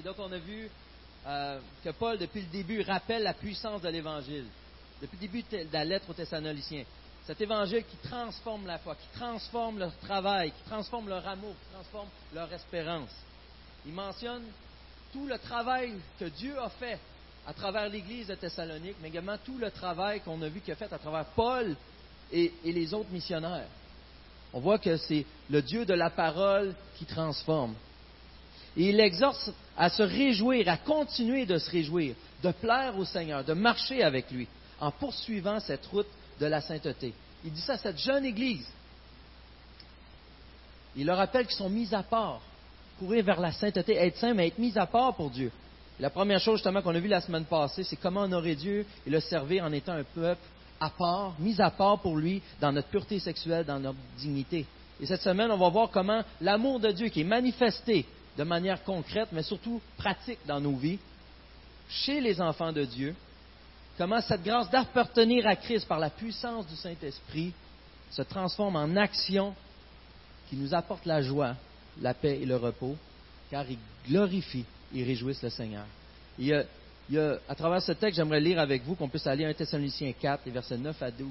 Et donc, on a vu euh, que Paul, depuis le début, rappelle la puissance de l'Évangile. Depuis le début de la lettre aux Thessaloniciens. Cet Évangile qui transforme la foi, qui transforme leur travail, qui transforme leur amour, qui transforme leur espérance. Il mentionne tout le travail que Dieu a fait à travers l'Église de Thessalonique, mais également tout le travail qu'on a vu qu'il a fait à travers Paul et, et les autres missionnaires. On voit que c'est le Dieu de la parole qui transforme. Et il exhorte à se réjouir, à continuer de se réjouir, de plaire au Seigneur, de marcher avec lui, en poursuivant cette route de la sainteté. Il dit ça à cette jeune Église. Il leur rappelle qu'ils sont mis à part, courir vers la sainteté, être saint, mais être mis à part pour Dieu. la première chose justement qu'on a vu la semaine passée, c'est comment honorer Dieu et le servir en étant un peuple à part, mis à part pour lui dans notre pureté sexuelle, dans notre dignité. Et cette semaine, on va voir comment l'amour de Dieu qui est manifesté de manière concrète, mais surtout pratique dans nos vies, chez les enfants de Dieu, comment cette grâce d'appartenir à Christ par la puissance du Saint-Esprit se transforme en action qui nous apporte la joie, la paix et le repos, car il glorifie et réjouissent le Seigneur. Il y a, à travers ce texte, j'aimerais lire avec vous qu'on puisse aller à 1 Thessaloniciens 4, les versets 9 à 12,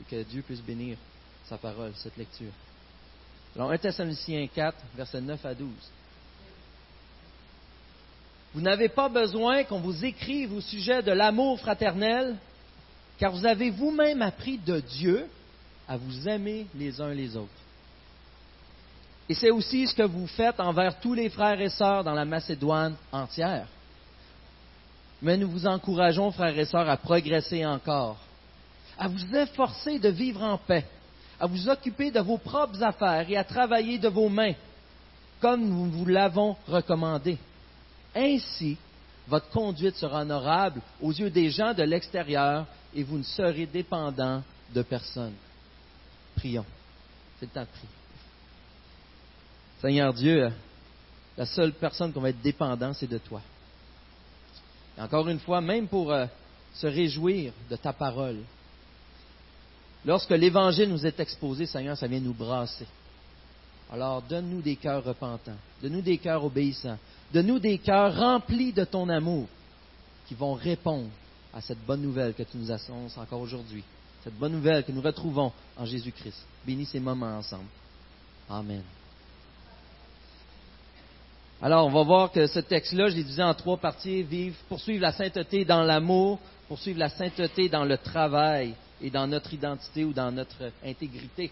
et que Dieu puisse bénir sa parole, cette lecture. Alors, 1 Thessaloniciens 4, versets 9 à 12. Vous n'avez pas besoin qu'on vous écrive au sujet de l'amour fraternel, car vous avez vous-même appris de Dieu à vous aimer les uns les autres. Et c'est aussi ce que vous faites envers tous les frères et sœurs dans la Macédoine entière. Mais nous vous encourageons, frères et sœurs, à progresser encore, à vous efforcer de vivre en paix, à vous occuper de vos propres affaires et à travailler de vos mains, comme nous vous l'avons recommandé ainsi, votre conduite sera honorable aux yeux des gens de l'extérieur et vous ne serez dépendant de personne. Prions. C'est le temps de prier. Seigneur Dieu, la seule personne qu'on va être dépendant, c'est de toi. Encore une fois, même pour euh, se réjouir de ta parole, lorsque l'Évangile nous est exposé, Seigneur, ça vient nous brasser. Alors donne-nous des cœurs repentants, donne-nous des cœurs obéissants, donne-nous des cœurs remplis de ton amour qui vont répondre à cette bonne nouvelle que tu nous annonces encore aujourd'hui, cette bonne nouvelle que nous retrouvons en Jésus-Christ. Bénis ces moments ensemble. Amen. Alors, on va voir que ce texte-là, je l'ai divisé en trois parties, vivre, poursuivre la sainteté dans l'amour, poursuivre la sainteté dans le travail et dans notre identité ou dans notre intégrité.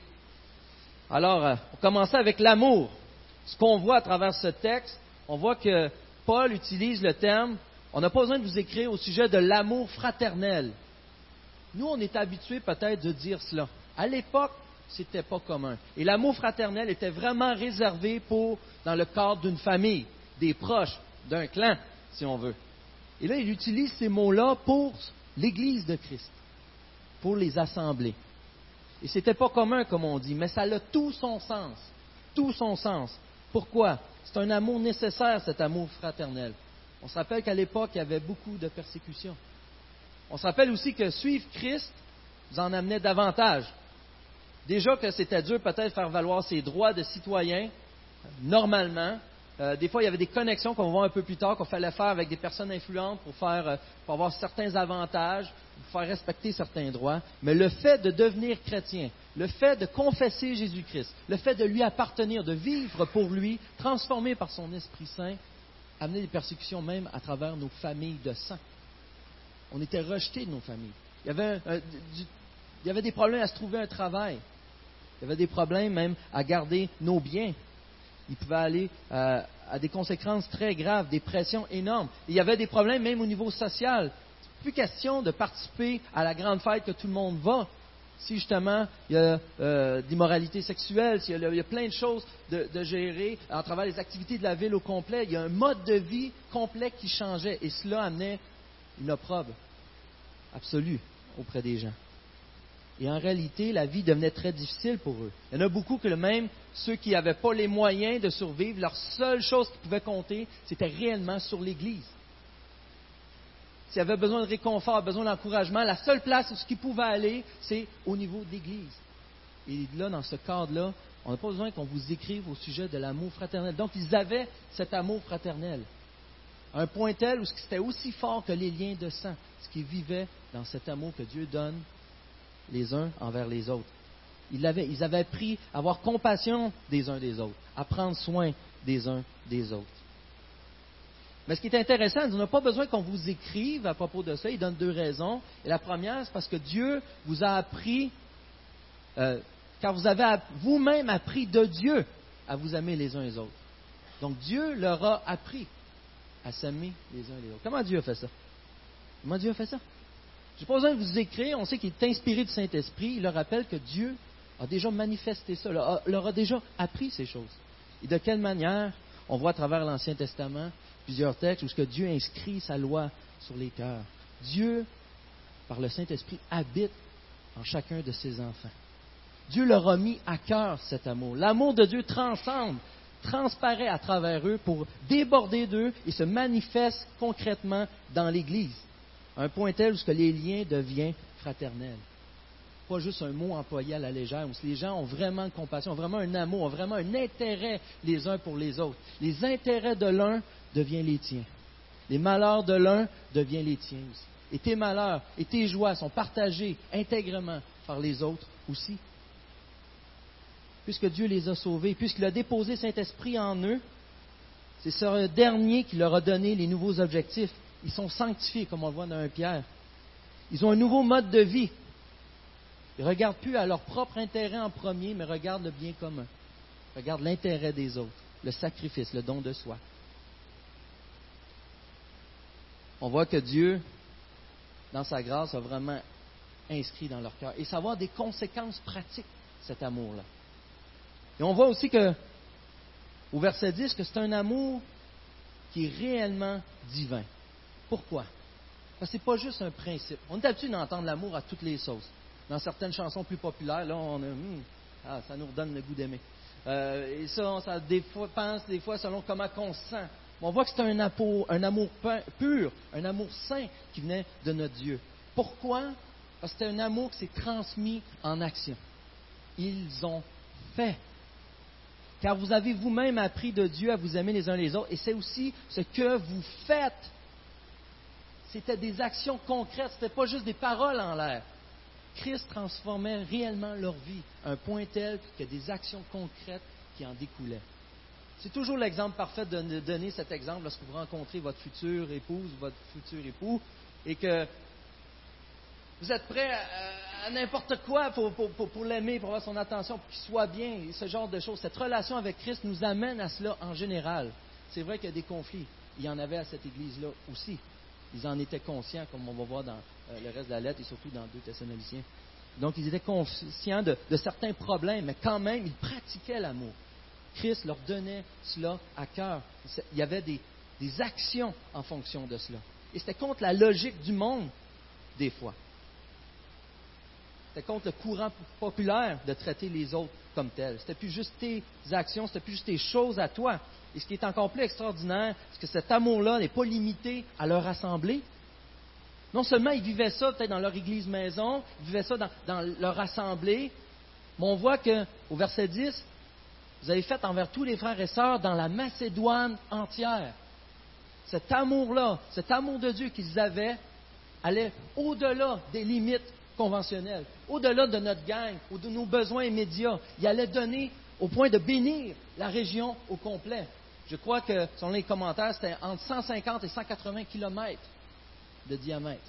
Alors, euh, on commencer avec l'amour. Ce qu'on voit à travers ce texte, on voit que Paul utilise le terme, on n'a pas besoin de vous écrire au sujet de l'amour fraternel. Nous, on est habitués peut-être de dire cela. À l'époque, ce n'était pas commun. Et l'amour fraternel était vraiment réservé pour, dans le cadre d'une famille, des proches, d'un clan, si on veut. Et là, il utilise ces mots-là pour l'Église de Christ, pour les assemblées. Et ce n'était pas commun, comme on dit, mais ça a tout son sens. Tout son sens. Pourquoi? C'est un amour nécessaire, cet amour fraternel. On se rappelle qu'à l'époque, il y avait beaucoup de persécutions. On se rappelle aussi que suivre Christ vous en amenait davantage. Déjà que c'était dur peut-être faire valoir ses droits de citoyen, normalement, euh, des fois, il y avait des connexions qu'on va voir un peu plus tard qu'on fallait faire avec des personnes influentes pour, faire, euh, pour avoir certains avantages, pour faire respecter certains droits. Mais le fait de devenir chrétien, le fait de confesser Jésus-Christ, le fait de lui appartenir, de vivre pour lui, transformé par son Esprit Saint, amenait des persécutions même à travers nos familles de sang. On était rejetés de nos familles. Il y avait, il y avait des problèmes à se trouver un travail. Il y avait des problèmes même à garder nos biens il pouvait aller euh, à des conséquences très graves, des pressions énormes. il y avait des problèmes même au niveau social. Plus question de participer à la grande fête que tout le monde va. Si justement il y a euh, d'immoralité sexuelle, s'il y, a plein de choses de, de, gérer à travers les activités de la ville au complet, il y a un mode de vie complet qui changeait et cela amenait une opprobre absolue auprès des gens. Et en réalité, la vie devenait très difficile pour eux. Il y en a beaucoup que même ceux qui n'avaient pas les moyens de survivre, leur seule chose qui pouvait compter, c'était réellement sur l'Église. S'ils avaient besoin de réconfort, besoin d'encouragement, la seule place où ce qu'ils pouvaient aller, c'est au niveau de l'Église. Et là, dans ce cadre-là, on n'a pas besoin qu'on vous écrive au sujet de l'amour fraternel. Donc, ils avaient cet amour fraternel. un point tel où c'était aussi fort que les liens de sang, ce qui vivait dans cet amour que Dieu donne les uns envers les autres. Ils avaient, appris à avoir compassion des uns des autres, à prendre soin des uns des autres. Mais ce qui est intéressant, on n'a pas besoin qu'on vous écrive à propos de ça. Il donne deux raisons. Et la première, c'est parce que Dieu vous a appris, euh, car vous avez vous-même appris de Dieu à vous aimer les uns les autres. Donc Dieu leur a appris à s'aimer les uns les autres. Comment Dieu a fait ça? Comment Dieu a fait ça? Je n'ai pas besoin de vous écrire. On sait qu'il est inspiré du Saint-Esprit. Il leur rappelle que Dieu a déjà manifesté ça, leur a déjà appris ces choses. Et de quelle manière On voit à travers l'Ancien Testament plusieurs textes où Dieu inscrit sa loi sur les cœurs. Dieu, par le Saint-Esprit, habite en chacun de ses enfants. Dieu leur a mis à cœur cet amour. L'amour de Dieu transcende, transparaît à travers eux pour déborder d'eux et se manifeste concrètement dans l'Église. Un point tel où que les liens deviennent fraternels pas juste un mot employé à la légère, où les gens ont vraiment de compassion, ont vraiment un amour, ont vraiment un intérêt les uns pour les autres. Les intérêts de l'un deviennent les tiens. Les malheurs de l'un deviennent les tiens aussi. Et tes malheurs et tes joies sont partagés intègrement par les autres aussi. Puisque Dieu les a sauvés, puisqu'il a déposé Saint-Esprit en eux, c'est ce dernier qui leur a donné les nouveaux objectifs. Ils sont sanctifiés, comme on le voit dans un Pierre. Ils ont un nouveau mode de vie. Ils ne regardent plus à leur propre intérêt en premier, mais regardent le bien commun. Regardent l'intérêt des autres, le sacrifice, le don de soi. On voit que Dieu, dans sa grâce, a vraiment inscrit dans leur cœur. Et ça va avoir des conséquences pratiques, cet amour-là. Et on voit aussi que, au verset 10, que c'est un amour qui est réellement divin. Pourquoi? Parce que ce n'est pas juste un principe. On est habitué d'entendre l'amour à toutes les sauces dans certaines chansons plus populaires, là, on a, hmm, ah, ça nous redonne le goût d'aimer. Euh, et ça, ça des fois, pense des fois selon comment on se sent. On voit que c'est un un amour pur, un amour saint qui venait de notre Dieu. Pourquoi? Parce que c'est un amour qui s'est transmis en action. Ils ont fait. Car vous avez vous-même appris de Dieu à vous aimer les uns les autres, et c'est aussi ce que vous faites. C'était des actions concrètes, ce n'était pas juste des paroles en l'air. Christ transformait réellement leur vie, un point tel que des actions concrètes qui en découlaient. C'est toujours l'exemple parfait de donner cet exemple lorsque vous rencontrez votre future épouse ou votre futur époux et que vous êtes prêt à, n'importe quoi pour, pour l'aimer, pour avoir son attention, pour qu'il soit bien, ce genre de choses. Cette relation avec Christ nous amène à cela en général. C'est vrai qu'il y a des conflits. Il y en avait à cette église-là aussi. Ils en étaient conscients, comme on va voir dans euh, le reste de la lettre et surtout dans 2 Thessaloniciens. Donc, ils étaient conscients de, certains problèmes, mais quand même, ils pratiquaient l'amour. Christ leur donnait cela à cœur. Il y avait des, des actions en fonction de cela. Et c'était contre la logique du monde, des fois. C'était contre le courant populaire de traiter les autres comme tels. C'était plus juste tes actions, c'était plus juste tes choses à toi. Et ce qui est encore plus extraordinaire, c'est que cet amour-là n'est pas limité à leur assemblée. Non seulement ils vivaient ça peut-être dans leur église maison, ils vivaient ça dans, leur assemblée, mais on voit qu'au verset 10, vous avez fait envers tous les frères et sœurs dans la Macédoine entière. Cet amour-là, cet amour de Dieu qu'ils avaient, allait au-delà des limites conventionnelles, au-delà de notre gang ou de nos besoins immédiats. Il allait donner au point de bénir la région au complet. Je crois que, selon les commentaires, c'était entre 150 et 180 kilomètres de diamètre.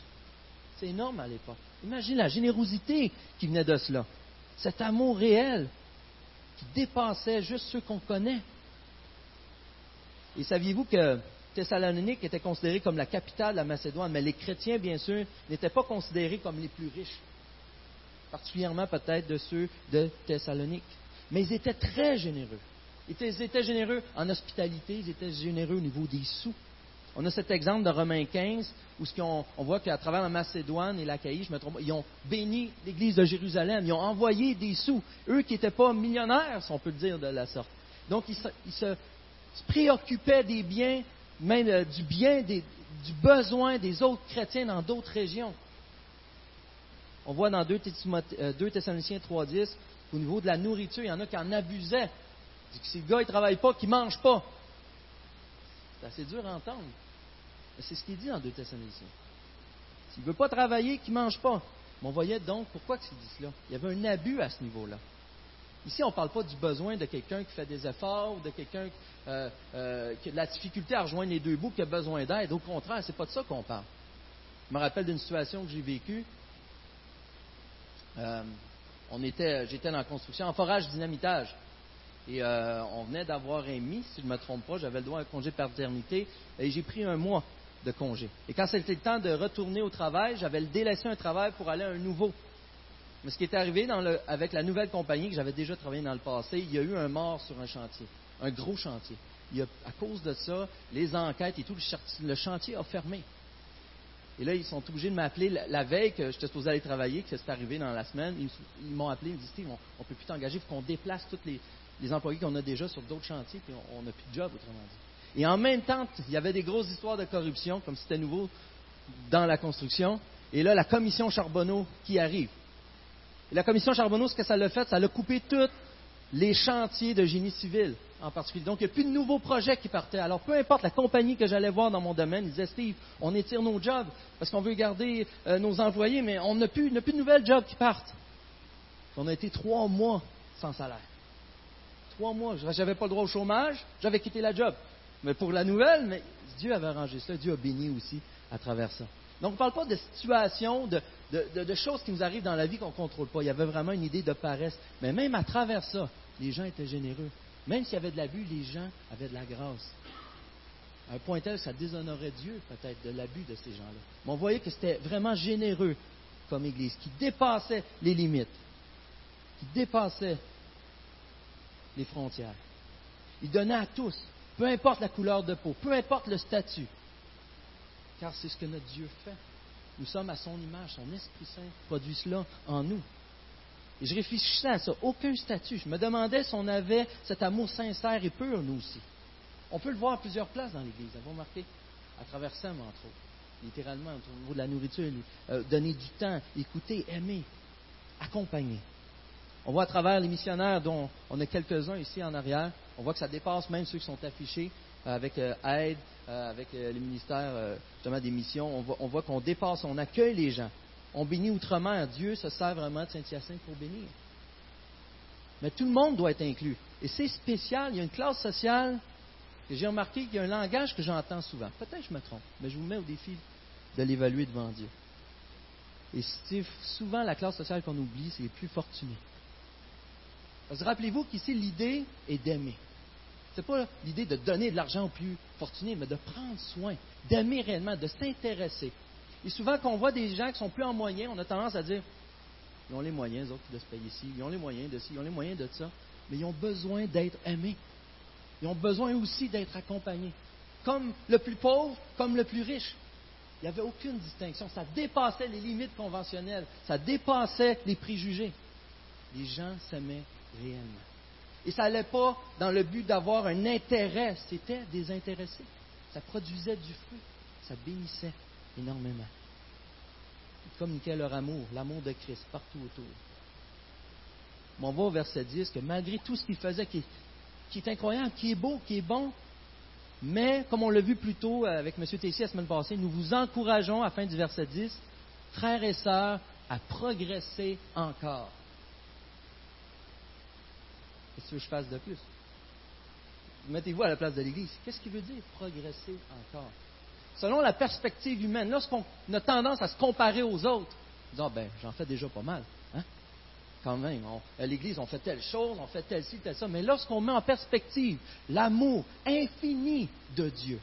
C'est énorme à l'époque. Imagine la générosité qui venait de cela. Cet amour réel qui dépassait juste ceux qu'on connaît. Et saviez-vous que Thessalonique était considérée comme la capitale de la Macédoine, mais les chrétiens, bien sûr, n'étaient pas considérés comme les plus riches, particulièrement peut-être de ceux de Thessalonique. Mais ils étaient très généreux. Ils étaient généreux en hospitalité, ils étaient généreux au niveau des sous. On a cet exemple de Romains 15, où on, on voit qu'à travers la Macédoine et l'Achaïe, je me trompe, ils ont béni l'Église de Jérusalem, ils ont envoyé des sous, eux qui n'étaient pas millionnaires, si on peut le dire de la sorte. Donc, ils se, préoccupaient des biens, même euh, du bien, du besoin des autres chrétiens dans d'autres régions. On voit dans 2, euh, Thessaloniciens 3.10, au niveau de la nourriture, il y en a qui en abusaient. Si le gars ne travaille pas, qu'il ne mange pas. C'est assez dur à entendre. C'est ce qu'il dit dans 2 Thessaloniciens. S'il ne veut pas travailler, qu'il ne mange pas. Mais on voyait donc pourquoi il dit cela. Il y avait un abus à ce niveau-là. Ici, on ne parle pas du besoin de quelqu'un qui fait des efforts ou de quelqu'un euh, euh, qui a de la difficulté à rejoindre les deux bouts, qui a besoin d'aide. Au contraire, ce n'est pas de ça qu'on parle. Je me rappelle d'une situation que j'ai vécue. Euh, on était, j'étais dans la construction, en forage dynamitage. Et on venait d'avoir émis, si je ne me trompe pas, j'avais le droit à un congé de paternité, et j'ai pris un mois de congé. Et quand c'était le temps de retourner au travail, j'avais délaissé un travail pour aller à un nouveau. Mais ce qui est arrivé avec la nouvelle compagnie que j'avais déjà travaillé dans le passé, il y a eu un mort sur un chantier, un gros chantier. à cause de ça, les enquêtes et tout, le, chantier a fermé. Et là, ils sont obligés de m'appeler la, veille que j'étais supposé aller travailler, que c'est arrivé dans la semaine. Ils, m'ont appelé, ils dit Steve, on ne peut plus t'engager, il faut qu'on déplace tous les, employés qu'on a déjà sur d'autres chantiers, puis on n'a plus de job, autrement dit. Et en même temps, il y avait des grosses histoires de corruption, comme c'était nouveau dans la construction. Et là, la commission Charbonneau qui arrive. Et la commission Charbonneau, ce que ça l'a fait, ça l'a coupé tous les chantiers de génie civil en particulier. Donc, il n'y a plus de nouveaux projets qui partaient. Alors, peu importe la compagnie que j'allais voir dans mon domaine, ils disaient Steve, on étire nos jobs parce qu'on veut garder euh, nos employés, mais on n'a plus, plus, de nouvelles jobs qui partent. On a été trois mois sans salaire. Trois mois. Je n'avais pas le droit au chômage, j'avais quitté la job. Mais pour la nouvelle, mais Dieu avait arrangé cela, Dieu a béni aussi à travers ça. Donc, on ne parle pas de situations, de, choses qui nous arrivent dans la vie qu'on ne contrôle pas. Il y avait vraiment une idée de paresse. Mais même à travers ça, les gens étaient généreux. Même s'il y avait de l'abus, les gens avaient de la grâce. À un point tel que ça déshonorait Dieu, peut-être, de l'abus de ces gens-là. Mais on voyait que c'était vraiment généreux comme Église, qui dépassait les limites, qui dépassait les frontières. Il donnait à tous, peu importe la couleur de peau, peu importe le statut car c'est ce que notre Dieu fait. Nous sommes à son image, son Esprit Saint produit cela en nous. Et je réfléchissais à ça, aucun statut. Je me demandais si on avait cet amour sincère et pur, nous aussi. On peut le voir à plusieurs places dans l'Église, avez-vous remarqué? À travers Sam, entre autres. Littéralement, au niveau de la nourriture, euh, donner du temps, écouter, aimer, accompagner. On voit à travers les missionnaires, dont on a quelques-uns ici en arrière, on voit que ça dépasse même ceux qui sont affichés avec euh, aide, euh, avec euh, les ministères justement des missions. On voit, qu'on dépasse, on accueille les gens. On bénit outrement. Dieu se sert vraiment de Saint-Hyacinthe pour bénir. Mais tout le monde doit être inclus. Et c'est spécial. Il y a une classe sociale que j'ai remarqué qu'il y a un langage que j'entends souvent. Peut-être que je me trompe, mais je vous mets au défi de l'évaluer devant Dieu. Et c'est souvent la classe sociale qu'on oublie, c'est les plus fortunés. Rappelez-vous qu'ici, l'idée est d'aimer. Ce n'est pas l'idée de donner de l'argent aux plus fortunés, mais de prendre soin, d'aimer réellement, de s'intéresser. Et souvent, quand on voit des gens qui sont plus en moyens, on a tendance à dire ils ont les moyens, les autres, de se payer ici, ils ont les moyens de ci, ils ont les moyens de ça, mais ils ont besoin d'être aimés. Ils ont besoin aussi d'être accompagnés. Comme le plus pauvre, comme le plus riche. Il n'y avait aucune distinction. Ça dépassait les limites conventionnelles. Ça dépassait les préjugés. Les gens s'aimaient réellement. Et ça n'allait pas dans le but d'avoir un intérêt, c'était désintéressé. Ça produisait du fruit, ça bénissait énormément. Ils communiquaient leur amour, l'amour de Christ partout autour. Mais on voit au verset 10 que malgré tout ce qu'il faisait, qui, est incroyable, qui est beau, qui est bon, mais comme on l'a vu plus tôt avec M. Tessier la semaine passée, nous vous encourageons, à la fin du verset 10, frères et sœurs, à progresser encore. Qu'est-ce que je fasse de plus? Mettez-vous à la place de l'Église. Qu'est-ce qu'il veut dire progresser encore? Selon la perspective humaine, lorsqu'on a tendance à se comparer aux autres, disant, ah, ben, j'en fais déjà pas mal. Hein? Quand même, à l'Église, on fait telle chose, on fait telle ci, telle ça. Mais lorsqu'on met en perspective l'amour infini de Dieu,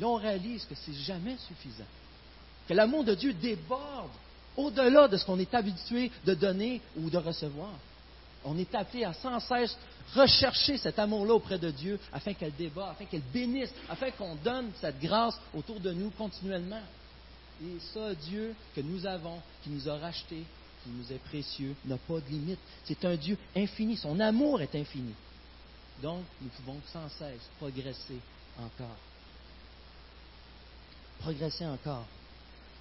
là, on réalise que c'est jamais suffisant. Que l'amour de Dieu déborde au-delà de ce qu'on est habitué de donner ou de recevoir. On est appelé à sans cesse rechercher cet amour-là auprès de Dieu afin qu'elle débat, afin qu'elle bénisse, afin qu'on donne cette grâce autour de nous continuellement. Et ça, Dieu que nous avons, qui nous a rachetés, qui nous est précieux, n'a pas de limite. C'est un Dieu infini. Son amour est infini. Donc, nous pouvons sans cesse progresser encore. Progresser encore.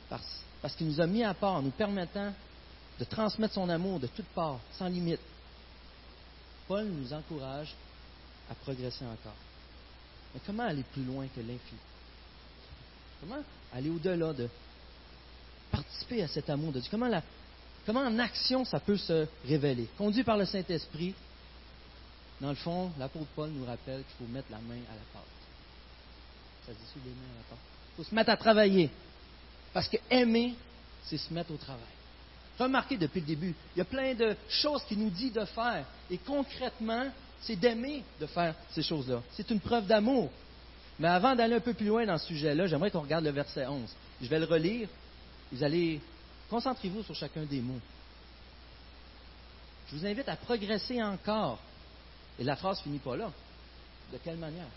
Parce, qu'il nous a mis à part nous permettant de transmettre son amour de toutes parts, sans limite. Paul nous encourage à progresser encore. Mais comment aller plus loin que l'infini? Comment aller au-delà de participer à cet amour de Dieu? Comment, comment en action ça peut se révéler? Conduit par le Saint-Esprit, dans le fond, l'apôtre Paul nous rappelle qu'il faut mettre la main à la pâte. Ça se dit les mains à la pâte. Il faut se mettre à travailler. Parce que aimer, c'est se mettre au travail. Remarquez depuis le début, il y a plein de choses qu'il nous dit de faire. Et concrètement, c'est d'aimer de faire ces choses-là. C'est une preuve d'amour. Mais avant d'aller un peu plus loin dans ce sujet-là, j'aimerais qu'on regarde le verset 11. Je vais le relire. Vous allez, concentrez-vous sur chacun des mots. Je vous invite à progresser encore. Et la phrase finit pas là. De quelle manière?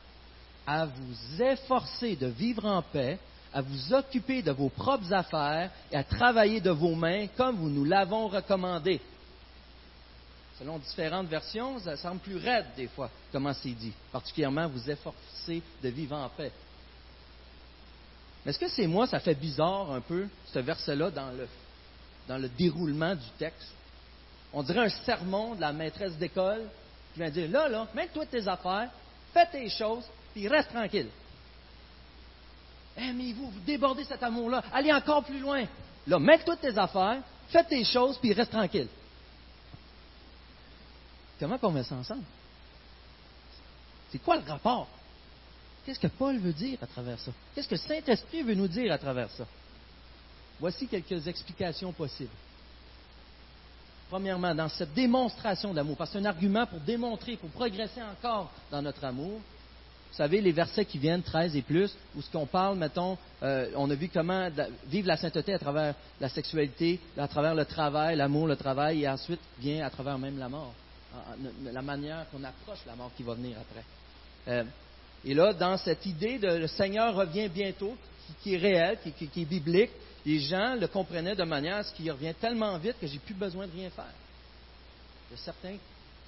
À vous efforcer de vivre en paix à vous occuper de vos propres affaires et à travailler de vos mains comme vous nous l'avons recommandé. Selon différentes versions, ça semble plus raide des fois, comment c'est dit. Particulièrement, vous efforcez de vivre en paix. Mais est-ce que c'est moi, ça fait bizarre un peu, ce verset-là, dans le, dans le déroulement du texte? On dirait un sermon de la maîtresse d'école qui vient dire, là, là, mets-toi tes affaires, fais tes choses, puis reste tranquille. Aimez-vous, vous débordez cet amour-là, allez encore plus loin. Là, mets toutes tes affaires, fais tes choses, puis reste tranquille. Comment on met ça ensemble? C'est quoi le rapport? Qu'est-ce que Paul veut dire à travers ça? Qu'est-ce que Saint-Esprit veut nous dire à travers ça? Voici quelques explications possibles. Premièrement, dans cette démonstration d'amour, parce que c'est un argument pour démontrer, pour progresser encore dans notre amour, vous savez, les versets qui viennent, 13 et plus, où ce qu'on parle, mettons, euh, on a vu comment vivre la sainteté à travers la sexualité, à travers le travail, l'amour, le travail, et ensuite vient à travers même la mort, la manière qu'on approche la mort qui va venir après. Euh, et là, dans cette idée de le Seigneur revient bientôt, qui, est réel, qui, est biblique, les gens le comprenaient de manière à ce qu'il revient tellement vite que j'ai plus besoin de rien faire. Il y a certaines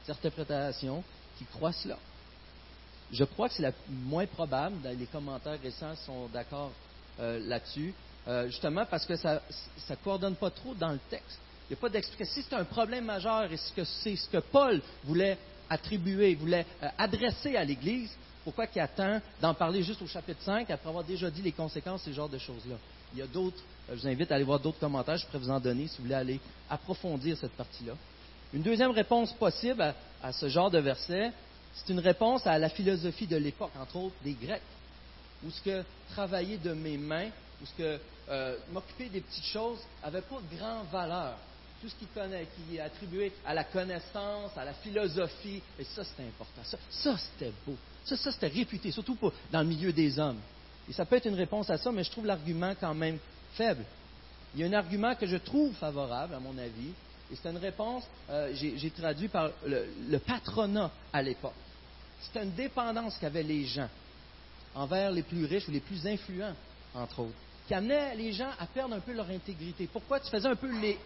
interprétations qui croient cela. Je crois que c'est la moins probable. Les commentaires récents sont d'accord euh, là-dessus. Euh, justement parce que ça ne coordonne pas trop dans le texte. Il n'y a pas d'explication. Si c'est un problème majeur et que c'est ce que Paul voulait attribuer, voulait euh, adresser à l'Église, pourquoi qu'il attend d'en parler juste au chapitre 5 après avoir déjà dit les conséquences ce genre de choses-là? Il y a d'autres, je vous invite à aller voir d'autres commentaires, je pourrais vous en donner si vous voulez aller approfondir cette partie-là. Une deuxième réponse possible à ce genre de verset, c'est une réponse à la philosophie de l'époque, entre autres des Grecs, où ce que travailler de mes mains, où ce que euh, m'occuper des petites choses n'avait pas de grande valeur. Tout ce qui, connaît, qui est attribué à la connaissance, à la philosophie, et ça c'était important. Ça, c'était beau. Ça, ça c'était réputé, surtout dans le milieu des hommes. Et ça peut être une réponse à ça, mais je trouve l'argument quand même faible. Il y a un argument que je trouve favorable, à mon avis, et c'est une réponse, euh, j'ai traduit par le patronat à l'époque. C'était une dépendance qu'avaient les gens envers les plus riches ou les plus influents, entre autres, qui amenait les gens à perdre un peu leur intégrité. Pourquoi? Tu faisais un peu les,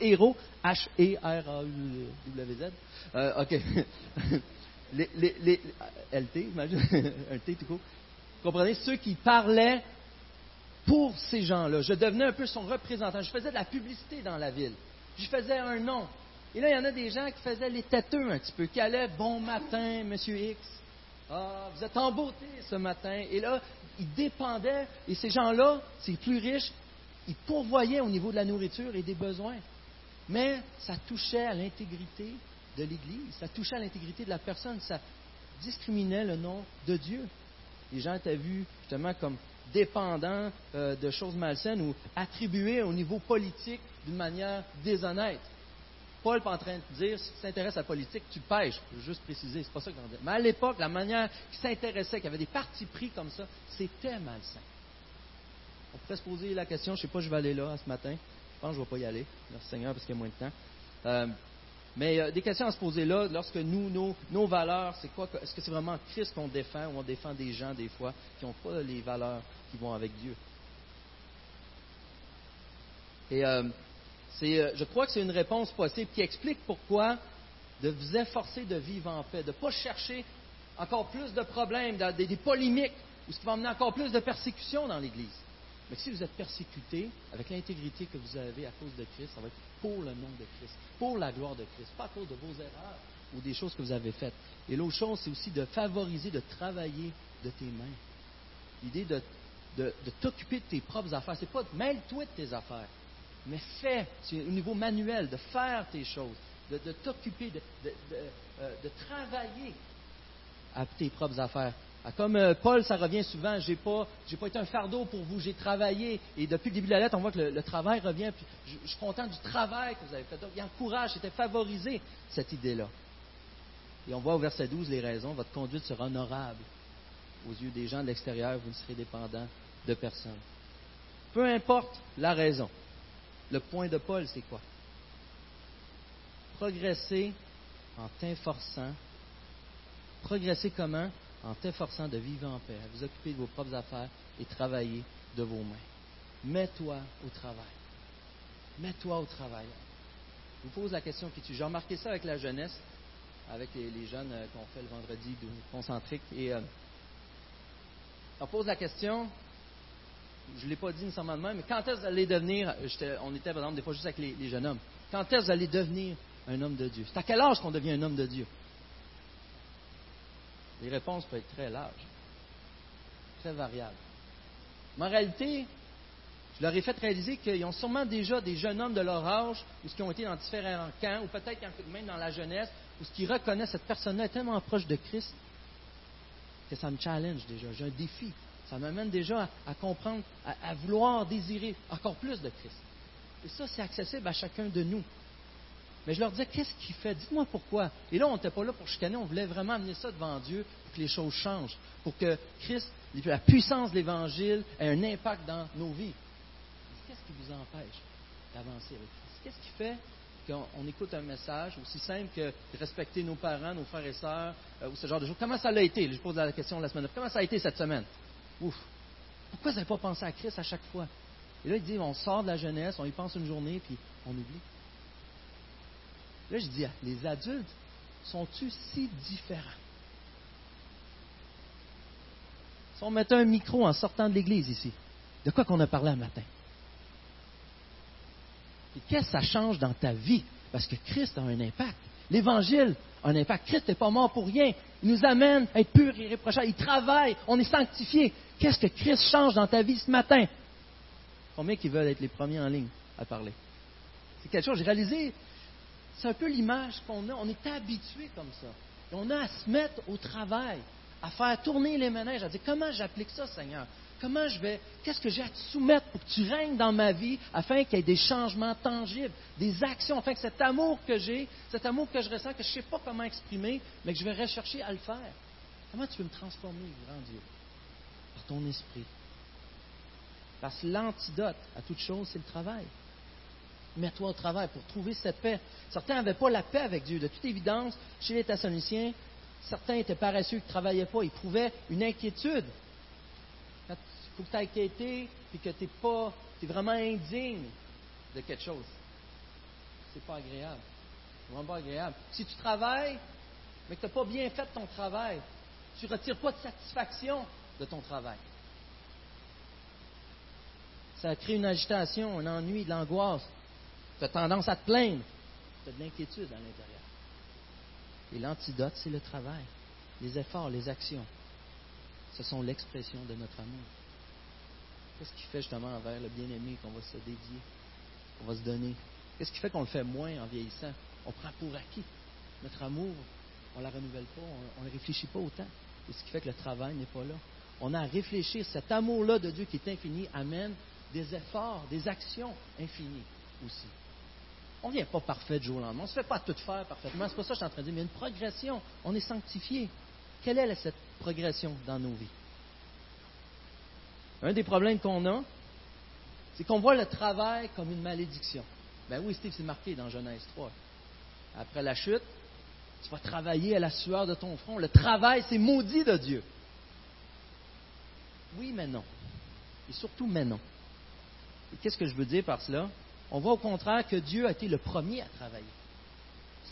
héros, H-E-R-A-U-W-Z, euh, OK, les, LT, un T tout court. Comprenez, ceux qui parlaient pour ces gens-là. Je devenais un peu son représentant. Je faisais de la publicité dans la ville. Je faisais un nom. Et là, il y en a des gens qui faisaient les têteux un petit peu, qui allaient bon matin, monsieur X. Ah, vous êtes en beauté ce matin. Et là, ils dépendaient, et ces gens-là, ces plus riches, ils pourvoyaient au niveau de la nourriture et des besoins. Mais ça touchait à l'intégrité de l'Église, ça touchait à l'intégrité de la personne, ça discriminait le nom de Dieu. Les gens étaient vus justement comme dépendants euh, de choses malsaines ou attribués au niveau politique d'une manière déshonnête. Paul pas en train de dire, si tu t'intéresses à la politique, tu pêches. Je veux juste préciser, c'est pas ça qu'on dit. Mais à l'époque, la manière qu'il s'intéressait, qu'il y avait des partis pris comme ça, c'était malsain. On pourrait se poser la question, je ne sais pas, je vais aller là ce matin. Je pense que je ne vais pas y aller. Merci Seigneur, parce qu'il y a moins de temps. Euh, mais euh, des questions à se poser là, lorsque nous, nos, valeurs, c'est quoi Est-ce que c'est vraiment Christ qu'on défend ou on défend des gens, des fois, qui n'ont pas les valeurs qui vont avec Dieu? Et euh, je crois que c'est une réponse possible qui explique pourquoi de vous efforcer de vivre en paix, de ne pas chercher encore plus de problèmes, des, polémiques, ou ce qui va amener encore plus de persécutions dans l'Église. Mais si vous êtes persécuté avec l'intégrité que vous avez à cause de Christ, ça va être pour le nom de Christ, pour la gloire de Christ, pas à cause de vos erreurs ou des choses que vous avez faites. Et l'autre chose, c'est aussi de favoriser, de travailler de tes mains. L'idée de, de, t'occuper de tes propres affaires. C'est pas mêle-toi de tes affaires, mais fais, c'est au niveau manuel, de faire tes choses, de, t'occuper, de, euh, de, travailler à tes propres affaires. Ah, comme euh, Paul, ça revient souvent, j'ai pas, pas été un fardeau pour vous, j'ai travaillé. Et depuis le début de la lettre, on voit que le, travail revient. je, je, suis content du travail que vous avez fait. Donc, il encourage, c'était favorisé cette idée-là. Et on voit au verset 12 les raisons. Votre conduite sera honorable aux yeux des gens de l'extérieur. Vous ne serez dépendant de personne. Peu importe la raison. Le point de Paul, c'est quoi? Progresser en t'efforçant. Progresser comment? En t'efforçant de vivre en paix, à vous occuper de vos propres affaires et travailler de vos mains. Mets-toi au travail. Mets-toi au travail. Je vous pose la question qui tue. J'ai remarqué ça avec la jeunesse avec les, jeunes euh, qu'on fait le vendredi concentrique. Et euh, on pose la question, je ne l'ai pas dit nécessairement de même, mais quand est-ce que vous devenir, on était par exemple des fois juste avec les, jeunes hommes, quand est-ce que vous devenir un homme de Dieu? C'est à quel âge qu'on devient un homme de Dieu? Les réponses peuvent être très larges, très variables. Mais en réalité, je leur ai fait réaliser qu'ils ont sûrement déjà des jeunes hommes de leur âge, ou qui ont été dans différents camps, ou peut-être même dans la jeunesse, ou ce qui reconnaissent cette personne-là est tellement proche de Christ que ça me challenge déjà. J'ai un défi. Ça m'amène déjà à, comprendre, à, vouloir désirer encore plus de Christ. Et ça, c'est accessible à chacun de nous. Mais je leur disais, qu'est-ce qui fait? Dites-moi pourquoi. Et là, on n'était pas là pour chicaner, on voulait vraiment amener ça devant Dieu pour que les choses changent, pour que Christ, la puissance de l'Évangile ait un impact dans nos vies. Qu'est-ce qui vous empêche d'avancer avec Christ? Qu'est-ce qui fait qu'on écoute un message aussi simple que de respecter nos parents, nos frères et sœurs, euh, ou ce genre de choses? Comment ça l'a été? Je pose la question la semaine dernière. Comment ça a été cette semaine? Ouf! Pourquoi vous n'avez pas pensé à Christ à chaque fois? Et là, il dit, on sort de la jeunesse, on y pense une journée, puis on oublie. Là, je dis, les adultes sont-ils si différents? Si on mettait un micro en sortant de l'église ici, de quoi qu'on a parlé un matin? qu'est-ce que ça change dans ta vie? Parce que Christ a un impact. L'Évangile un impact. Christ n'est pas mort pour rien. Il nous amène à être pur et irréprochable. Il travaille. On est sanctifié. Qu'est-ce que Christ change dans ta vie ce matin? Combien qui veulent être les premiers en ligne à parler? C'est quelque chose, j'ai réalisé, c'est un peu l'image qu'on a. On est habitué comme ça. Et on a à se mettre au travail, à faire tourner les ménages, à dire comment j'applique ça, Seigneur? Comment je vais, qu'est-ce que j'ai à te soumettre pour que tu règnes dans ma vie afin qu'il y ait des changements tangibles, des actions, afin que cet amour que j'ai, cet amour que je ressens, que je ne sais pas comment exprimer, mais que je vais rechercher à le faire. Comment tu veux me transformer, grand Dieu? Par ton esprit. Parce que l'antidote à toute chose, c'est le travail. Mets-toi au travail pour trouver cette paix. Certains n'avaient pas la paix avec Dieu. De toute évidence, chez les Thessaloniciens, certains étaient paresseux, qui ne travaillaient pas, ils trouvaient une inquiétude faut que tu aies puis que tu pas, es vraiment indigne de quelque chose. C'est pas agréable. C'est vraiment pas agréable. Si tu travailles, mais que tu n'as pas bien fait ton travail, tu ne retires pas de satisfaction de ton travail. Ça crée une agitation, un ennui, de l'angoisse. Tu as tendance à te plaindre. Tu as de l'inquiétude à l'intérieur. Et l'antidote, c'est le travail. Les efforts, les actions. Ce sont l'expression de notre amour. Qu'est-ce qui fait justement envers le bien-aimé qu'on va se dédier, qu'on va se donner? Qu'est-ce qui fait qu'on le fait moins en vieillissant? On prend pour acquis. Notre amour, on ne la renouvelle pas, on ne réfléchit pas autant. Et ce qui fait que le travail n'est pas là. On a à réfléchir. Cet amour-là de Dieu qui est infini amène des efforts, des actions infinies aussi. On ne vient pas parfait du jour au lendemain. On ne se fait pas tout faire parfaitement. C'est pas ça que je suis en train de dire. Mais une progression. On est sanctifié. Quelle est cette progression dans nos vies? Un des problèmes qu'on a, c'est qu'on voit le travail comme une malédiction. Ben oui, Steve, c'est marqué dans Genèse 3. Après la chute, tu vas travailler à la sueur de ton front. Le travail, c'est maudit de Dieu. Oui, mais non. Et surtout, mais non. Et qu'est-ce que je veux dire par cela? On voit au contraire que Dieu a été le premier à travailler.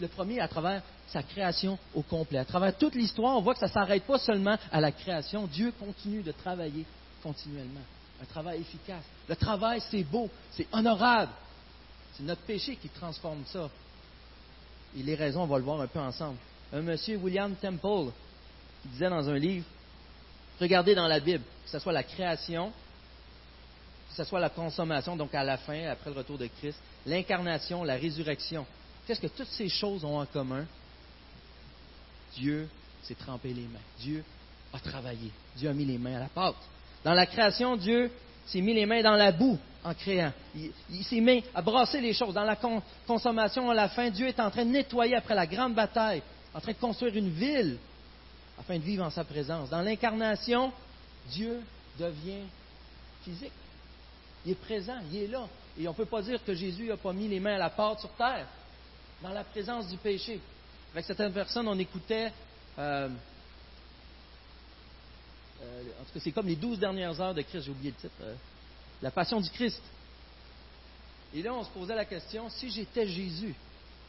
Le premier à travers sa création au complet. À travers toute l'histoire, on voit que ça ne s'arrête pas seulement à la création. Dieu continue de travailler continuellement. Un travail efficace. Le travail, c'est beau, c'est honorable. C'est notre péché qui transforme ça. Et les raisons, on va le voir un peu ensemble. Un monsieur, William Temple, qui disait dans un livre, regardez dans la Bible, que ce soit la création ce soit la consommation, donc à la fin, après le retour de Christ, l'incarnation, la résurrection. Qu'est-ce que toutes ces choses ont en commun? Dieu s'est trempé les mains. Dieu a travaillé. Dieu a mis les mains à la pâte. Dans la création, Dieu s'est mis les mains dans la boue en créant. Il, s'est mis à brasser les choses. Dans la consommation, à la fin, Dieu est en train de nettoyer après la grande bataille, en train de construire une ville afin de vivre en sa présence. Dans l'incarnation, Dieu devient physique. Il est présent, il est là. Et on ne peut pas dire que Jésus n'a pas mis les mains à la porte sur terre, dans la présence du péché. Avec certaines personnes, on écoutait, euh, euh, en tout cas, c'est comme les douze dernières heures de Christ, j'ai oublié le titre, euh, la passion du Christ. Et là, on se posait la question, si j'étais Jésus,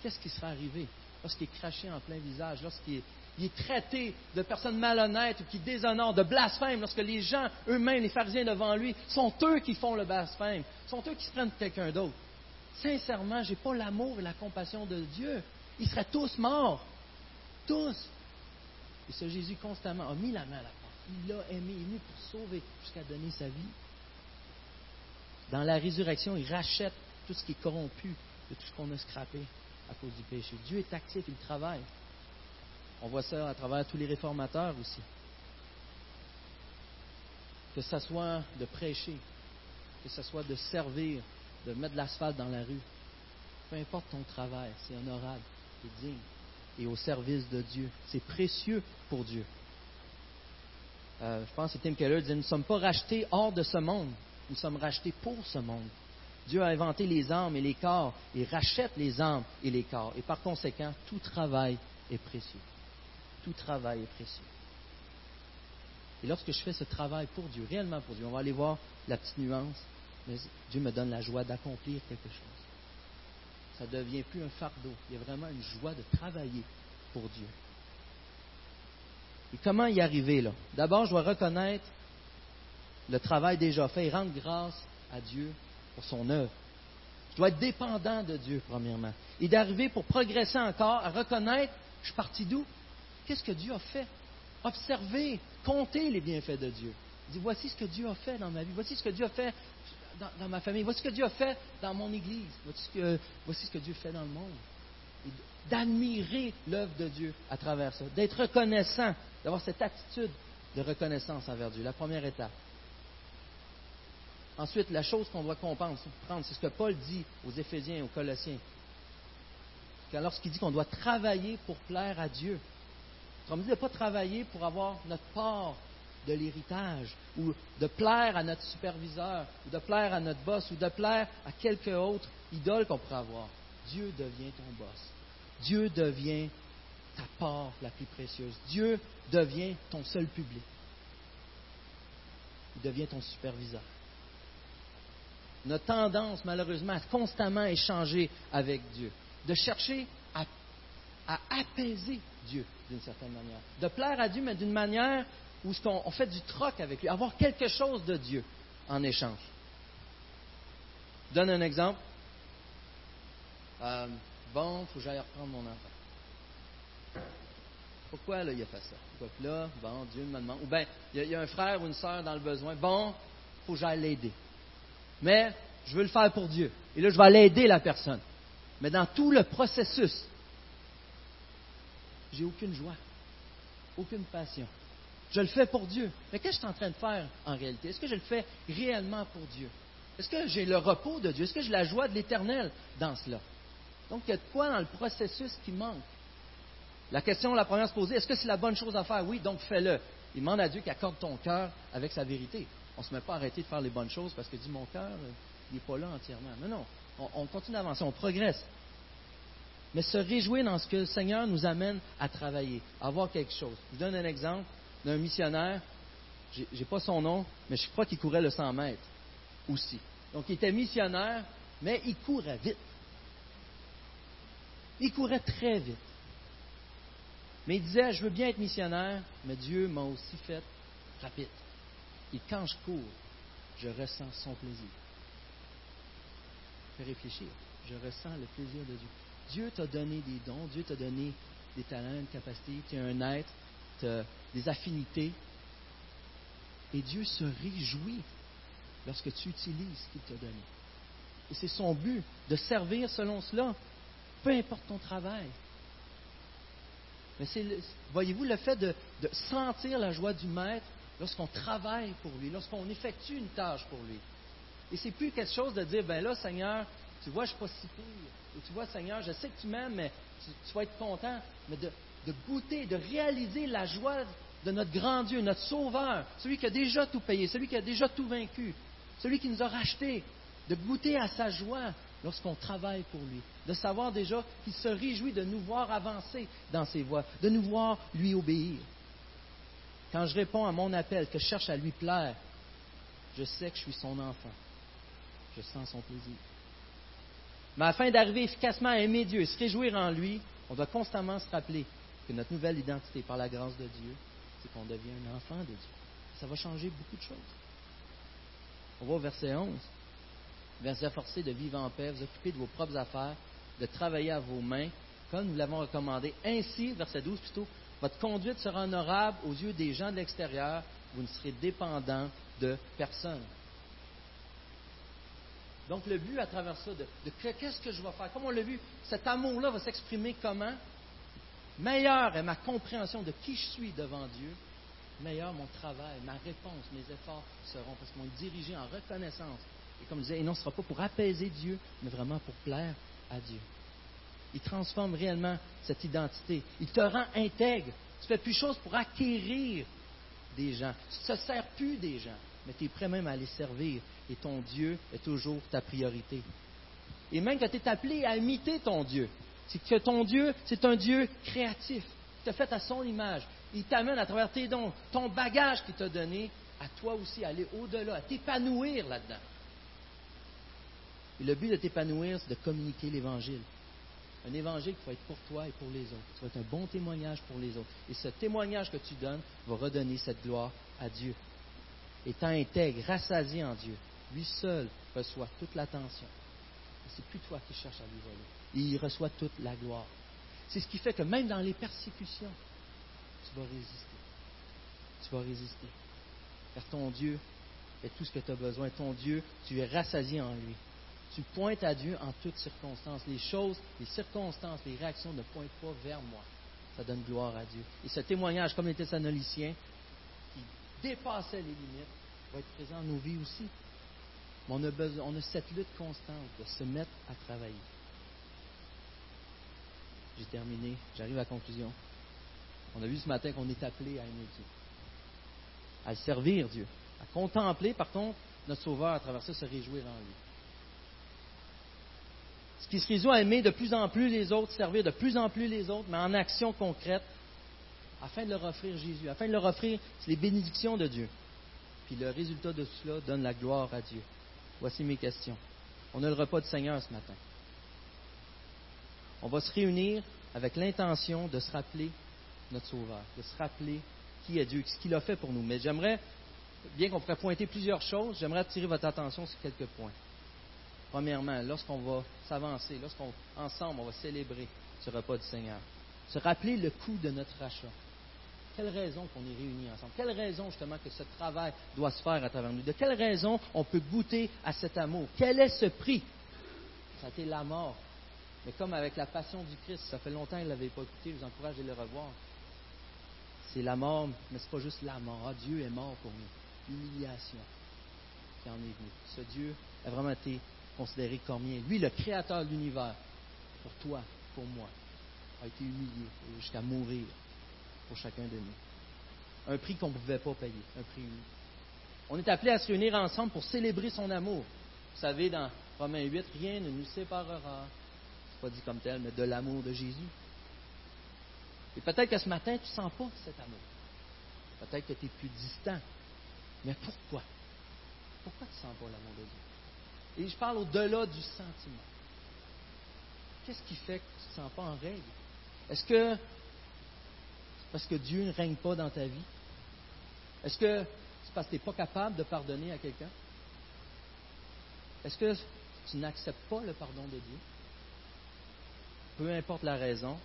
qu'est-ce qui serait arrivé lorsqu'il est craché en plein visage, lorsqu'il est traité de personnes malhonnêtes ou qui déshonorent, de blasphème, lorsque les gens eux-mêmes, les pharisiens devant lui, sont eux qui font le blasphème, sont eux qui se prennent quelqu'un d'autre. Sincèrement, je n'ai pas l'amour et la compassion de Dieu. Ils seraient tous morts. Tous. Et ce Jésus constamment a mis la main à la porte. Il l'a aimé, il est pour sauver jusqu'à donner sa vie. Dans la résurrection, il rachète tout ce qui est corrompu de tout ce qu'on a scrappé à cause du péché. Dieu est actif, il travaille. On voit ça à travers tous les réformateurs aussi. Que ce soit de prêcher, que ce soit de servir, de mettre de l'asphalte dans la rue. Peu importe ton travail, c'est honorable, c'est digne et au service de Dieu. C'est précieux pour Dieu. Euh, je pense que Tim Keller disait Nous ne sommes pas rachetés hors de ce monde, nous sommes rachetés pour ce monde. Dieu a inventé les âmes et les corps et rachète les âmes et les corps. Et par conséquent, tout travail est précieux tout travail est précieux. Et lorsque je fais ce travail pour Dieu, réellement pour Dieu, on va aller voir la petite nuance, mais Dieu me donne la joie d'accomplir quelque chose. Ça ne devient plus un fardeau. Il y a vraiment une joie de travailler pour Dieu. Et comment y arriver là? D'abord, je dois reconnaître le travail déjà fait et rendre grâce à Dieu pour son œuvre. Je dois être dépendant de Dieu, premièrement. Et d'arriver pour progresser encore à reconnaître, je suis parti d'où? Qu'est-ce que Dieu a fait? Observer, compter les bienfaits de Dieu. Dit, voici ce que Dieu a fait dans ma vie, voici ce que Dieu a fait dans, ma famille, voici ce que Dieu a fait dans mon Église, voici ce que, voici ce que Dieu fait dans le monde. D'admirer l'œuvre de Dieu à travers ça, d'être reconnaissant, d'avoir cette attitude de reconnaissance envers Dieu, la première étape. Ensuite, la chose qu'on doit comprendre, c'est ce que Paul dit aux Éphésiens, aux Colossiens. Lorsqu'il dit qu'on doit travailler pour plaire à Dieu, comme dit de pas travailler pour avoir notre part de l'héritage, ou de plaire à notre superviseur, ou de plaire à notre boss, ou de plaire à quelque autre idole qu'on pourrait avoir. Dieu devient ton boss. Dieu devient ta part la plus précieuse. Dieu devient ton seul public. Il devient ton superviseur. Notre tendance, malheureusement, à constamment échanger avec Dieu, de chercher à, à apaiser Dieu d'une certaine manière. De plaire à Dieu, mais d'une manière où on fait du troc avec lui, avoir quelque chose de Dieu en échange. Je donne un exemple. Euh, bon, il faut que j'aille reprendre mon enfant. Pourquoi là, il a fait ça? Là, bon, Dieu me demande. Ou bien, il y, a un frère ou une sœur dans le besoin. Bon, il faut que j'aille l'aider. Mais je veux le faire pour Dieu. Et là, je vais aller aider la personne. Mais dans tout le processus, j'ai aucune joie, aucune passion. Je le fais pour Dieu. Mais qu'est-ce que je suis en train de faire en réalité? Est-ce que je le fais réellement pour Dieu? Est-ce que j'ai le repos de Dieu? Est-ce que j'ai la joie de l'éternel dans cela? Donc, il y a de quoi dans le processus qui manque? La question, la première, se poser, est-ce que c'est la bonne chose à faire? Oui, donc fais-le. Il demande à Dieu qu'il accorde ton cœur avec sa vérité. On ne se met pas à arrêter de faire les bonnes choses parce que dit mon cœur, il n'est pas là entièrement. Mais non, on continue d'avancer, on progresse mais se réjouir dans ce que le Seigneur nous amène à travailler, à avoir quelque chose. Je vous donne un exemple d'un missionnaire, je n'ai pas son nom, mais je crois qu'il courait le 100 mètres aussi. Donc il était missionnaire, mais il courait vite. Il courait très vite. Mais il disait, je veux bien être missionnaire, mais Dieu m'a aussi fait rapide. Et quand je cours, je ressens son plaisir. Fais réfléchir. Je ressens le plaisir de Dieu. Dieu t'a donné des dons, Dieu t'a donné des talents, une capacité, tu es un être, tu des affinités. Et Dieu se réjouit lorsque tu utilises ce qu'il t'a donné. Et c'est son but, de servir selon cela, peu importe ton travail. Mais c'est, voyez-vous, le fait de, sentir la joie du Maître lorsqu'on travaille pour lui, lorsqu'on effectue une tâche pour lui. Et c'est plus quelque chose de dire, ben là, Seigneur, tu vois, je ne suis pas si pire. Et tu vois, Seigneur, je sais que tu m'aimes, mais tu, vas être content. Mais de, de goûter, de réaliser la joie de notre grand Dieu, notre Sauveur, celui qui a déjà tout payé, celui qui a déjà tout vaincu, celui qui nous a rachetés, de goûter à sa joie lorsqu'on travaille pour lui, de savoir déjà qu'il se réjouit de nous voir avancer dans ses voies, de nous voir lui obéir. Quand je réponds à mon appel, que je cherche à lui plaire, je sais que je suis son enfant. Je sens son plaisir. Mais afin d'arriver efficacement à aimer Dieu et se réjouir en lui, on doit constamment se rappeler que notre nouvelle identité par la grâce de Dieu, c'est qu'on devient un enfant de Dieu. Ça va changer beaucoup de choses. On va au verset 11. Verset forcé de vivre en paix, vous occuper de vos propres affaires, de travailler à vos mains, comme nous l'avons recommandé. Ainsi, verset 12 plutôt, votre conduite sera honorable aux yeux des gens de l'extérieur, vous ne serez dépendant de personne. Donc le but à travers ça, de, qu'est-ce que je vais faire, comme on l'a vu, cet amour-là va s'exprimer comment? Meilleure est ma compréhension de qui je suis devant Dieu, meilleur mon travail, ma réponse, mes efforts seront, parce qu'ils vont dirigés en reconnaissance. Et comme je disais, et non, ce ne sera pas pour apaiser Dieu, mais vraiment pour plaire à Dieu. Il transforme réellement cette identité. Il te rend intègre. Tu ne fais plus chose pour acquérir des gens. Tu ne te sers plus des gens, mais tu es prêt même à les servir. Et ton Dieu est toujours ta priorité. Et même quand tu es appelé à imiter ton Dieu, c'est que ton Dieu, c'est un Dieu créatif, qui t'a fait à son image. Il t'amène à travers tes dons, ton bagage qu'il t'a donné, à toi aussi à aller au-delà, à t'épanouir là-dedans. Et le but de t'épanouir, c'est de communiquer l'Évangile. Un évangile qui va être pour toi et pour les autres. Ça va être un bon témoignage pour les autres. Et ce témoignage que tu donnes va redonner cette gloire à Dieu. Étant intègre, rassasié en Dieu, lui seul reçoit toute l'attention. C'est plus toi qui cherches à lui voler il reçoit toute la gloire. C'est ce qui fait que même dans les persécutions, tu vas résister. Tu vas résister. Car ton Dieu est tout ce que tu as besoin. Ton Dieu, tu es rassasié en lui. Tu pointes à Dieu en toutes circonstances. Les choses, les circonstances, les réactions ne pointent pas vers moi. Ça donne gloire à Dieu. Et ce témoignage, comme les Thessaloniciens, qui dépassait les limites, va être présent dans nos vies aussi. Mais on a, cette lutte constante de se mettre à travailler j'ai terminé, j'arrive à la conclusion. On a vu ce matin qu'on est appelé à aimer Dieu, à servir Dieu, à contempler, par contre, notre Sauveur à travers ça, se réjouir en lui. Ce qui se résout à aimer de plus en plus les autres, servir de plus en plus les autres, mais en action concrète, afin de leur offrir Jésus, afin de leur offrir les bénédictions de Dieu. Puis le résultat de cela donne la gloire à Dieu. Voici mes questions. On a le repas du Seigneur ce matin on va se réunir avec l'intention de se rappeler notre Sauveur, de se rappeler qui est Dieu, ce qu'il a fait pour nous. Mais j'aimerais, bien qu'on pourrait pointer plusieurs choses, j'aimerais attirer votre attention sur quelques points. Premièrement, lorsqu'on va s'avancer, lorsqu'on ensemble on va célébrer ce repas du Seigneur, se rappeler le coût de notre rachat. Quelle raison qu'on est réunis ensemble? Quelle raison justement que ce travail doit se faire à travers nous? De quelle raison on peut goûter à cet amour? Quel est ce prix? Ça a été la mort mais comme avec la passion du Christ, ça fait longtemps qu'il ne l'avait pas écouté, je vous encourage à le revoir. C'est la mort, mais ce n'est pas juste la mort. Ah, Dieu est mort pour nous. L'humiliation qui en est venue. Ce Dieu a vraiment été considéré comme mien. Lui, le créateur de l'univers, pour toi, pour moi, a été humilié jusqu'à mourir pour chacun de nous. Un prix qu'on ne pouvait pas payer, un prix unique. On est appelé à se réunir ensemble pour célébrer son amour. Vous savez, dans Romains 8, rien ne nous séparera pas dit comme tel, mais de l'amour de Jésus. Et peut-être que ce matin, tu ne sens pas cet amour. Peut-être que tu es plus distant. Mais pourquoi? Pourquoi tu ne sens pas l'amour de Dieu? Et je parle au-delà du sentiment. Qu'est-ce qui fait que tu ne te sens pas en règle? Est-ce que c'est parce que Dieu ne règne pas dans ta vie? Est-ce que c'est parce que tu n'es pas capable de pardonner à quelqu'un? Est-ce que tu n'acceptes pas le pardon de Dieu? peu importe la raison,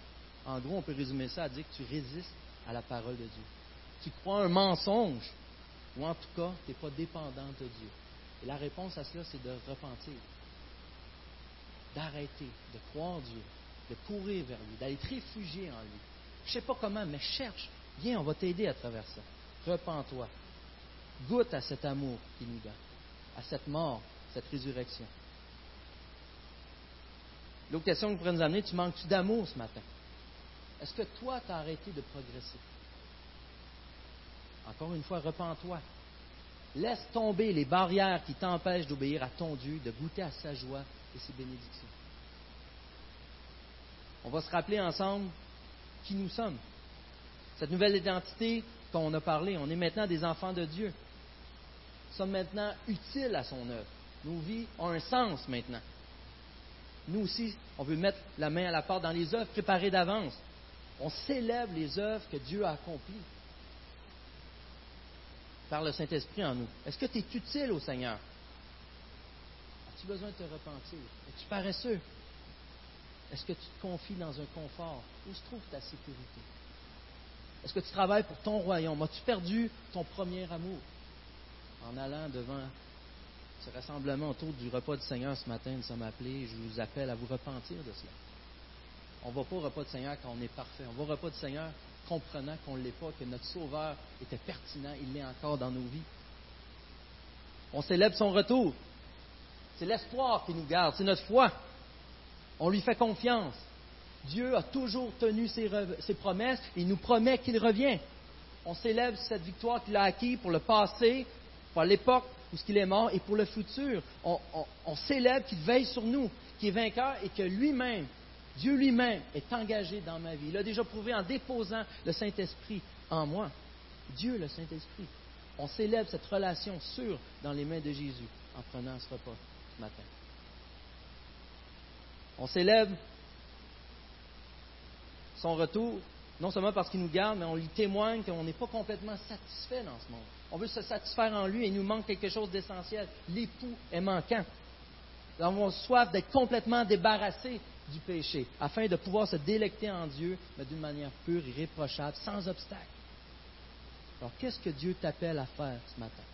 en gros, on peut résumer ça à dire que tu résistes à la parole de Dieu. Tu crois un mensonge, ou en tout cas, tu n'es pas dépendant de Dieu. Et la réponse à cela, c'est de repentir, d'arrêter, de croire Dieu, de courir vers lui, d'aller te réfugier en lui. Je ne sais pas comment, mais cherche. Viens, on va t'aider à travers ça. Repends-toi. Goûte à cet amour qui nous donne, à cette mort, cette résurrection. L'autre question que pourrait nous amener, tu manques-tu d'amour ce matin? Est-ce que toi, tu as arrêté de progresser? Encore une fois, repens-toi. Laisse tomber les barrières qui t'empêchent d'obéir à ton Dieu, de goûter à sa joie et ses bénédictions. On va se rappeler ensemble qui nous sommes. Cette nouvelle identité dont on a parlé, on est maintenant des enfants de Dieu. Nous sommes maintenant utiles à son œuvre. Nos vies ont un sens maintenant. Nous aussi, on veut mettre la main à la porte dans les œuvres préparées d'avance. On célèbre les œuvres que Dieu a accomplies par le Saint-Esprit en nous. Est-ce que tu es utile au Seigneur? As-tu besoin de te repentir? Es-tu paresseux? Est-ce que tu te confies dans un confort? Où se trouve ta sécurité? Est-ce que tu travailles pour ton royaume? As-tu perdu ton premier amour? En allant devant ce rassemblement autour du repas du Seigneur ce matin? Nous sommes appelés, je vous appelle à vous repentir de cela. On ne va pas au repas du Seigneur quand on est parfait. On va au repas du Seigneur comprenant qu'on ne l'est pas, que notre Sauveur était pertinent, il l'est encore dans nos vies. On célèbre son retour. C'est l'espoir qui nous garde, c'est notre foi. On lui fait confiance. Dieu a toujours tenu ses, promesses et il nous promet qu'il revient. On célèbre cette victoire qu'il a acquise pour le passé, pour l'époque où il est mort et pour le futur. On, on célèbre qu'il veille sur nous, qu'il est vainqueur et que lui-même, Dieu lui-même est engagé dans ma vie. Il a déjà prouvé en déposant le Saint-Esprit en moi. Dieu, le Saint-Esprit. On célèbre cette relation sûre dans les mains de Jésus en prenant ce repas ce matin. On célèbre son retour, non seulement parce qu'il nous garde, mais on lui témoigne qu'on n'est pas complètement satisfait dans ce monde. On veut se satisfaire en lui et il nous manque quelque chose d'essentiel. L'époux est manquant. Nous avons soif d'être complètement débarrassés du péché, afin de pouvoir se délecter en Dieu, mais d'une manière pure, irréprochable, sans obstacle. Alors, qu'est-ce que Dieu t'appelle à faire ce matin?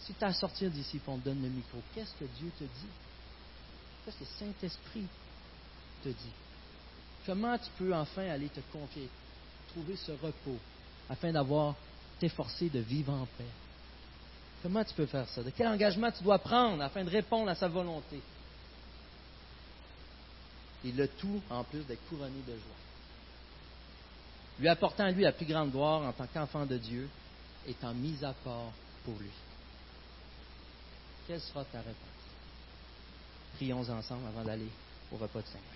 Si tu as à sortir d'ici on te donne le micro, qu'est-ce que Dieu te dit? Que le Saint-Esprit te dit? Comment tu peux enfin aller te confier, trouver ce repos, afin d'avoir t'efforcer de vivre en paix? Comment tu peux faire ça? De quel engagement tu dois prendre afin de répondre à sa volonté? Et le tout en plus d'être couronné de joie. Lui apportant à lui la plus grande gloire en tant qu'enfant de Dieu, étant mis à part pour lui. Quelle sera ta réponse? Prions ensemble avant d'aller au repas de Seigneur.